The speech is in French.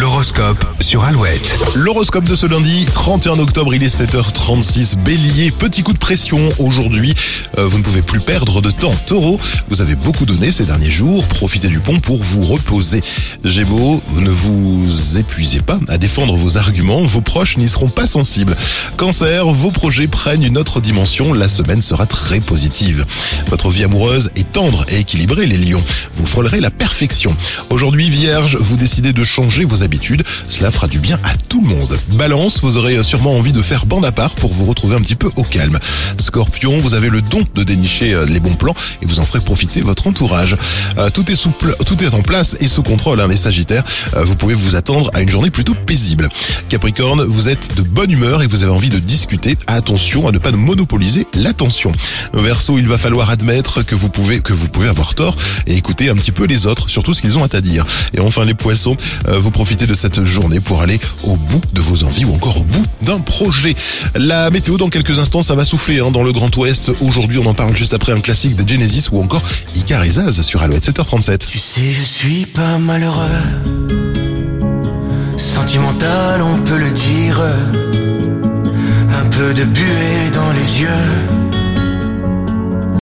L'horoscope sur Alouette. L'horoscope de ce lundi, 31 octobre, il est 7h36. Bélier, petit coup de pression aujourd'hui. Euh, vous ne pouvez plus perdre de temps. Taureau, vous avez beaucoup donné ces derniers jours. Profitez du pont pour vous reposer. Gémeaux, ne vous épuisez pas à défendre vos arguments. Vos proches n'y seront pas sensibles. Cancer, vos projets prennent une autre dimension. La semaine sera très positive. Votre vie amoureuse est tendre et équilibrée, les lions. Vous frôlerez la perfection. Aujourd'hui, Vierge, vous décidez de changer vos habitudes. Cela fera du bien à tout le monde. Balance, vous aurez sûrement envie de faire bande à part pour vous retrouver un petit peu au calme. Scorpion, vous avez le don de dénicher euh, les bons plans et vous en ferez profiter votre entourage. Euh, tout est souple, tout est en place et sous contrôle. Hein, mais Sagittaire, euh, vous pouvez vous attendre à une journée plutôt paisible. Capricorne, vous êtes de bonne humeur et vous avez envie de discuter. Attention à ne pas monopoliser l'attention. Verseau, il va falloir admettre que vous pouvez que vous pouvez avoir tort et écouter un petit peu les autres, surtout ce qu'ils ont à dire. Et enfin les poissons, vous profitez de cette journée pour aller au bout de vos envies ou encore au bout d'un projet. La météo dans quelques instants, ça va souffler hein, dans le Grand Ouest. Aujourd'hui, on en parle juste après un classique de Genesis ou encore Icar et Zaz sur Alouette 7h37. Tu sais, je suis pas malheureux. Sentimental, on peut le dire.